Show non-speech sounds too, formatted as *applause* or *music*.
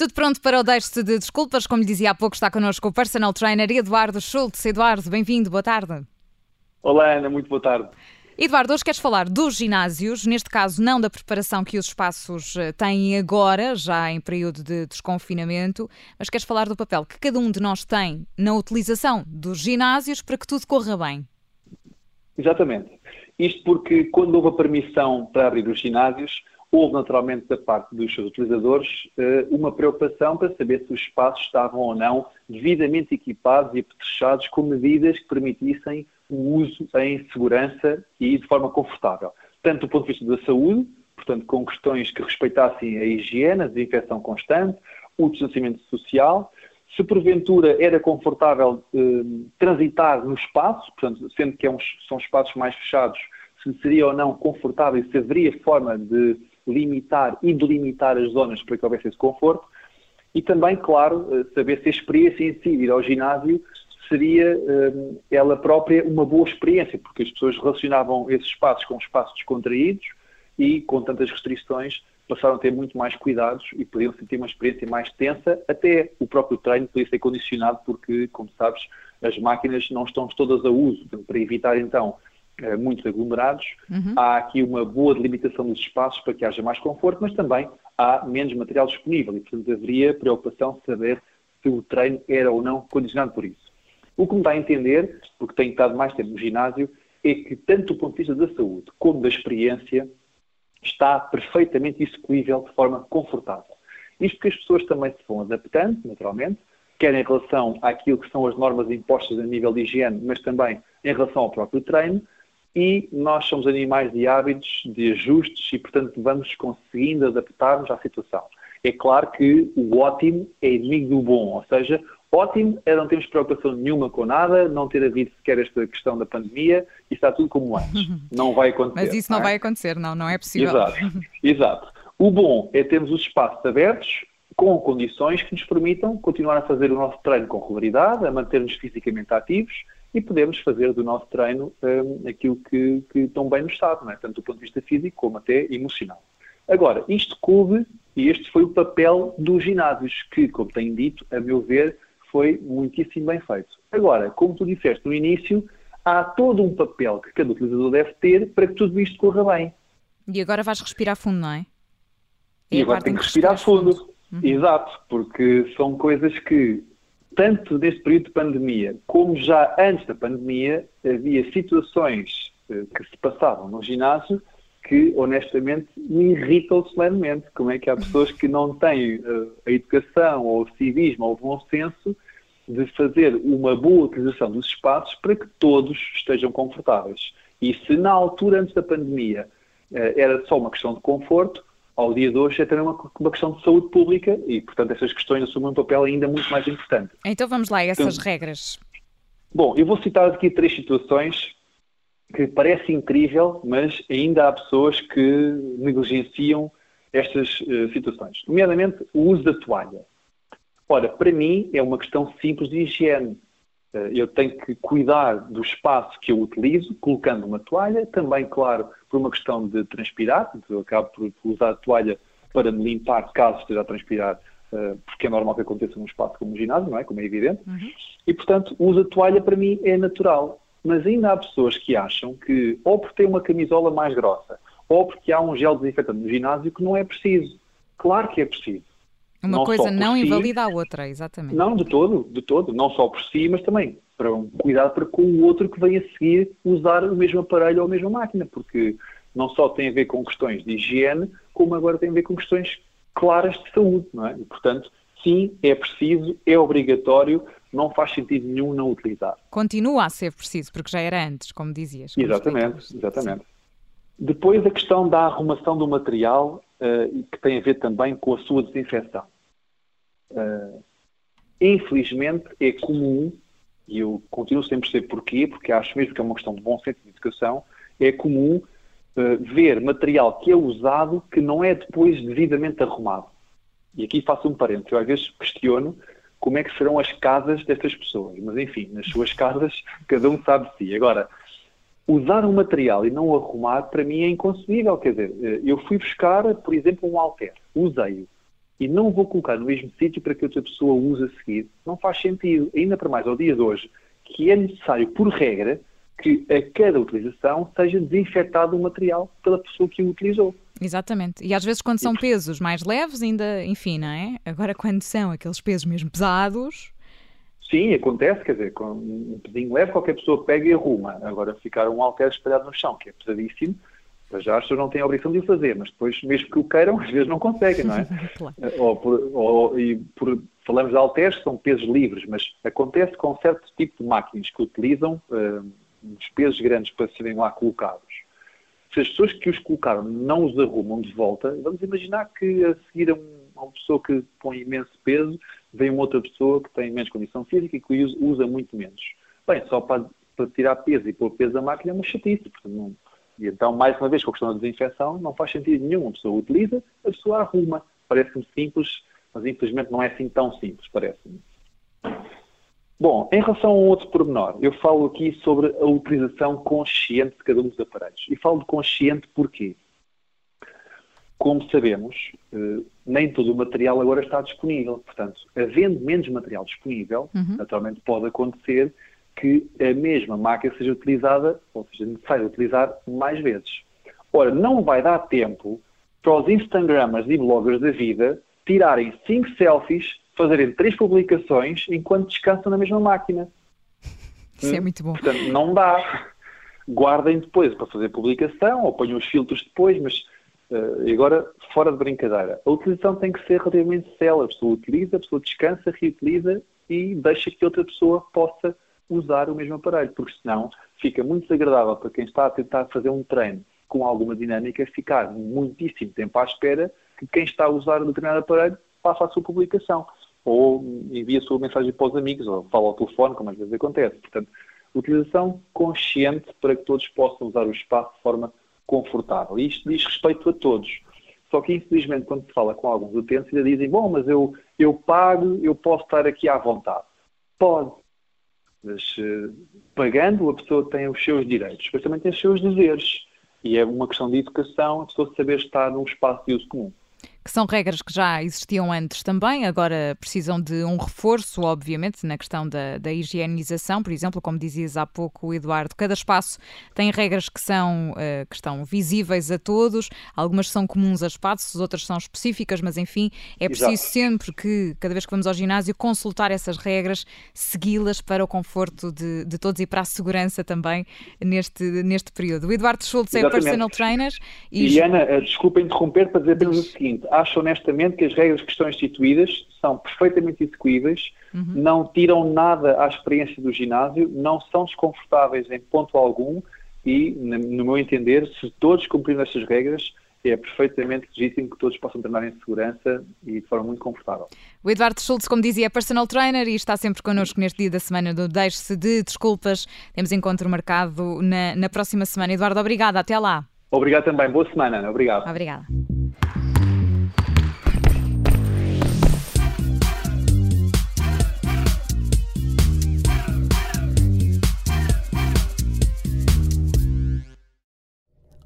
Tudo pronto para o deixe de desculpas. Como lhe dizia há pouco, está connosco o personal trainer Eduardo Schultz. Eduardo, bem-vindo, boa tarde. Olá, Ana, muito boa tarde. Eduardo, hoje queres falar dos ginásios, neste caso não da preparação que os espaços eh, têm agora, já em período de desconfinamento, mas queres falar do papel que cada um de nós tem na utilização dos ginásios para que tudo corra bem. Exatamente. Isto porque quando houve a permissão para abrir os ginásios, houve naturalmente da parte dos seus utilizadores eh, uma preocupação para saber se os espaços estavam ou não devidamente equipados e apetrechados com medidas que permitissem o uso em segurança e de forma confortável. Tanto do ponto de vista da saúde, portanto, com questões que respeitassem a higiene, a desinfecção constante, o distanciamento social, se porventura era confortável eh, transitar no espaço, portanto, sendo que é um, são espaços mais fechados, se seria ou não confortável e se haveria forma de limitar e delimitar as zonas para que houvesse esse conforto. E também, claro, eh, saber se a experiência em si, ir ao ginásio, seria eh, ela própria uma boa experiência, porque as pessoas relacionavam esses espaços com espaços descontraídos e, com tantas restrições, passaram a ter muito mais cuidados e podiam ter uma experiência mais tensa, até o próprio treino podia ser condicionado, porque, como sabes, as máquinas não estão todas a uso, para evitar então eh, muitos aglomerados, uhum. há aqui uma boa delimitação dos espaços para que haja mais conforto, mas também há menos material disponível e, portanto, haveria preocupação de saber se o treino era ou não condicionado por isso. O que me dá a entender, porque tenho estado mais tempo no ginásio, é que tanto do ponto de vista da saúde como da experiência está perfeitamente execuível de forma confortável. Isto porque as pessoas também se vão adaptando, naturalmente, quer em relação àquilo que são as normas impostas a nível de higiene, mas também em relação ao próprio treino, e nós somos animais de hábitos, de ajustes e, portanto, vamos conseguindo adaptar-nos à situação. É claro que o ótimo é inimigo do bom, ou seja, ótimo é não termos preocupação nenhuma com nada, não ter havido sequer esta questão da pandemia e está tudo como antes. *laughs* Não vai acontecer. Mas isso não, é? vai acontecer, não, não é possível. Exato, *laughs* exato. O bom é termos os espaços abertos com condições que nos permitam continuar a fazer o nosso treino com regularidade, a manter-nos fisicamente ativos e podemos fazer do nosso treino um, aquilo que, que tão bem nos sabe, é? tanto do ponto de vista físico como até emocional. Agora, isto coube, e este foi o papel dos ginásios, que, como tenho dito, a meu ver, foi muitíssimo bem feito. Agora, como tu disseste no início, há todo um papel que cada utilizador deve ter para que tudo isto corra bem. E agora vais respirar fundo, não é? É e agora tem que respirar, respirar fundo. fundo. Uhum. Exato, porque são coisas que tanto neste período de pandemia como já antes da pandemia, havia situações eh, que se passavam no ginásio que, honestamente, me irritam solenemente. Como é que há pessoas que não têm uh, a educação ou o civismo ou o bom senso de fazer uma boa utilização dos espaços para que todos estejam confortáveis. E se na altura, antes da pandemia, uh, era só uma questão de conforto, ao dia de hoje é também uma, uma questão de saúde pública e, portanto, essas questões assumem um papel ainda muito mais importante. Então vamos lá, essas então, regras. Bom, eu vou citar aqui três situações que parece incrível, mas ainda há pessoas que negligenciam estas uh, situações, nomeadamente o uso da toalha. Ora, para mim é uma questão simples de higiene. Uh, eu tenho que cuidar do espaço que eu utilizo, colocando uma toalha, também, claro, por uma questão de transpirar, eu acabo por usar a toalha para me limpar caso esteja a transpirar, uh, porque é normal que aconteça num espaço como o ginásio, não é? Como é evidente. Uhum. E, portanto, o uso da toalha para mim é natural. Mas ainda há pessoas que acham que, ou porque tem uma camisola mais grossa, ou porque há um gel desinfetante no ginásio que não é preciso. Claro que é preciso. Uma não coisa não si, invalida a outra, exatamente. Não, de todo, de todo. Não só por si, mas também para um cuidado para com o outro que vem a seguir usar o mesmo aparelho ou a mesma máquina, porque não só tem a ver com questões de higiene, como agora tem a ver com questões claras de saúde, não é? E, portanto, sim, é preciso, é obrigatório, não faz sentido nenhum não utilizar. Continua a ser preciso, porque já era antes, como dizias. Como exatamente, exatamente. Depois a questão da arrumação do material, uh, que tem a ver também com a sua desinfecção. Uh, infelizmente é comum e eu continuo sempre a dizer porquê, porque acho mesmo que é uma questão de bom senso de educação, é comum uh, ver material que é usado que não é depois devidamente arrumado. E aqui faço um parênteses, eu às vezes questiono como é que serão as casas destas pessoas. Mas, enfim, nas suas casas, *laughs* cada um sabe de si. Agora, usar um material e não arrumar, para mim é inconcebível. Quer dizer, eh, eu fui buscar, por exemplo, um alter, usei-o, e não vou colocar no mesmo sítio para que outra pessoa use a seguir. Não faz sentido. Ainda para mais ao dia de hoje, que é necessário, por regra, que a cada utilização seja desinfetado o material pela pessoa que o utilizou. Exatamente. E às vezes quando são pesos mais leves, ainda, enfim, não é? Agora quando são aqueles pesos mesmo pesados... Sim, acontece, quer dizer, com um pezinho leve qualquer pessoa pega e arruma. Agora ficar um halter espalhado no chão, que é pesadíssimo, já as pessoas não têm a obrigação de o fazer, mas depois, mesmo que o queiram, *laughs* às vezes não conseguem, não é? *laughs* claro. ou, por, ou, e por, falamos de halteres, são pesos livres, mas acontece com certo tipo de máquinas que utilizam uh, uns pesos grandes para serem lá colocados se as pessoas que os colocaram não os arrumam de volta, vamos imaginar que a seguir a, uma pessoa que põe imenso peso, vem uma outra pessoa que tem menos condição física e que usa muito menos. Bem, só para, para tirar peso e pôr peso da máquina é uma chatice. Não, e então, mais uma vez, com a questão da desinfecção, não faz sentido nenhum. A pessoa utiliza, a pessoa arruma. Parece-me simples, mas infelizmente não é assim tão simples, parece-me. Bom, em relação a um outro pormenor, eu falo aqui sobre a utilização consciente de cada um dos aparelhos. E falo de consciente porquê? Como sabemos, eh, nem todo o material agora está disponível. Portanto, havendo menos material disponível, uhum. naturalmente pode acontecer que a mesma máquina seja utilizada, ou seja, necessário utilizar mais vezes. Ora, não vai dar tempo para os Instagramers e bloggers da vida tirarem 5 selfies fazerem três publicações enquanto descansam na mesma máquina. Isso hum? é muito bom. Portanto, não dá. Guardem depois para fazer publicação ou ponham os filtros depois, mas uh, agora, fora de brincadeira, a utilização tem que ser relativamente célere. A pessoa utiliza, a pessoa descansa, reutiliza e deixa que outra pessoa possa usar o mesmo aparelho, porque senão fica muito desagradável para quem está a tentar fazer um treino com alguma dinâmica ficar muitíssimo tempo à espera que quem está a usar um determinado aparelho faça a sua publicação ou envia a sua mensagem para os amigos, ou fala ao telefone, como às vezes acontece. Portanto, utilização consciente para que todos possam usar o espaço de forma confortável. E isto diz respeito a todos. Só que, infelizmente, quando se fala com alguns utentes, ainda dizem, bom, mas eu, eu pago, eu posso estar aqui à vontade. Pode. Mas uh, pagando, a pessoa tem os seus direitos, mas também tem os seus deveres. E é uma questão de educação, a pessoa saber estar num espaço de uso comum que são regras que já existiam antes também, agora precisam de um reforço, obviamente, na questão da, da higienização. Por exemplo, como dizias há pouco, Eduardo, cada espaço tem regras que são, uh, que estão visíveis a todos, algumas são comuns a espaços, outras são específicas, mas enfim, é preciso Exato. sempre que, cada vez que vamos ao ginásio, consultar essas regras, segui-las para o conforto de, de, todos e para a segurança também neste, neste período. O Eduardo Schultz é personal trainer. E, e Ana, eh, desculpa interromper para dizer apenas o seguinte: acho honestamente que as regras que estão instituídas são perfeitamente execuíveis, uhum. não tiram nada à experiência do ginásio, não são desconfortáveis em ponto algum e, no meu entender, se todos cumprirem estas regras, é perfeitamente legítimo que todos possam treinar em segurança e de forma muito confortável. O Eduardo Schultz, como dizia, é personal trainer e está sempre connosco neste dia da semana do Deixe-se de Desculpas. Temos encontro marcado na, na próxima semana. Eduardo, obrigada. Até lá. Obrigado também. Boa semana. Ana. Obrigado. Obrigada.